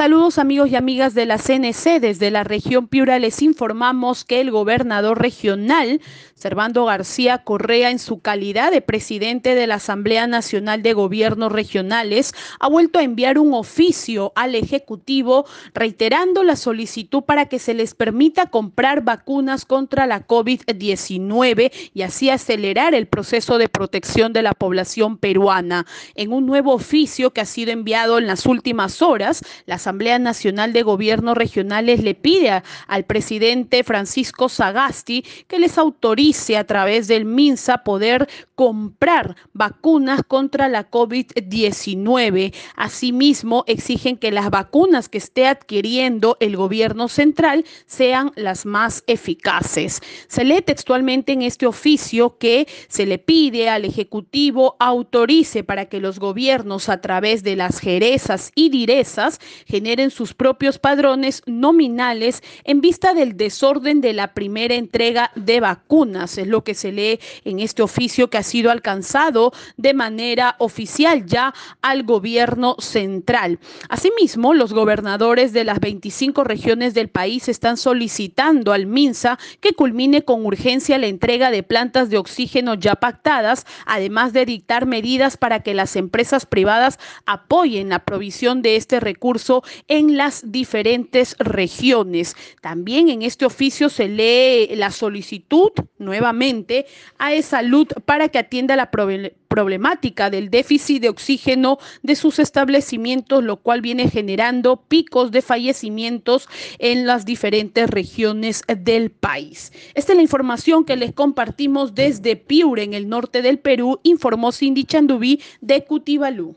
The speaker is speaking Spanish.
Saludos amigos y amigas de la CNC. Desde la región Piura les informamos que el gobernador regional, Servando García Correa, en su calidad de presidente de la Asamblea Nacional de Gobiernos Regionales, ha vuelto a enviar un oficio al Ejecutivo reiterando la solicitud para que se les permita comprar vacunas contra la COVID-19 y así acelerar el proceso de protección de la población peruana. En un nuevo oficio que ha sido enviado en las últimas horas, la Asamblea Nacional de Gobiernos Regionales le pide al presidente Francisco Sagasti que les autorice a través del MINSA poder comprar vacunas contra la COVID-19. Asimismo, exigen que las vacunas que esté adquiriendo el gobierno central sean las más eficaces. Se lee textualmente en este oficio que se le pide al Ejecutivo autorice para que los gobiernos a través de las jerezas y direzas generen sus propios padrones nominales en vista del desorden de la primera entrega de vacunas. Es lo que se lee en este oficio que ha sido alcanzado de manera oficial ya al gobierno central. Asimismo, los gobernadores de las 25 regiones del país están solicitando al MINSA que culmine con urgencia la entrega de plantas de oxígeno ya pactadas, además de dictar medidas para que las empresas privadas apoyen la provisión de este recurso en las diferentes regiones. También en este oficio se lee la solicitud nuevamente a salud para que atienda la problemática del déficit de oxígeno de sus establecimientos, lo cual viene generando picos de fallecimientos en las diferentes regiones del país. Esta es la información que les compartimos desde Piure, en el norte del Perú, informó Cindy Chandubí de Cutibalú.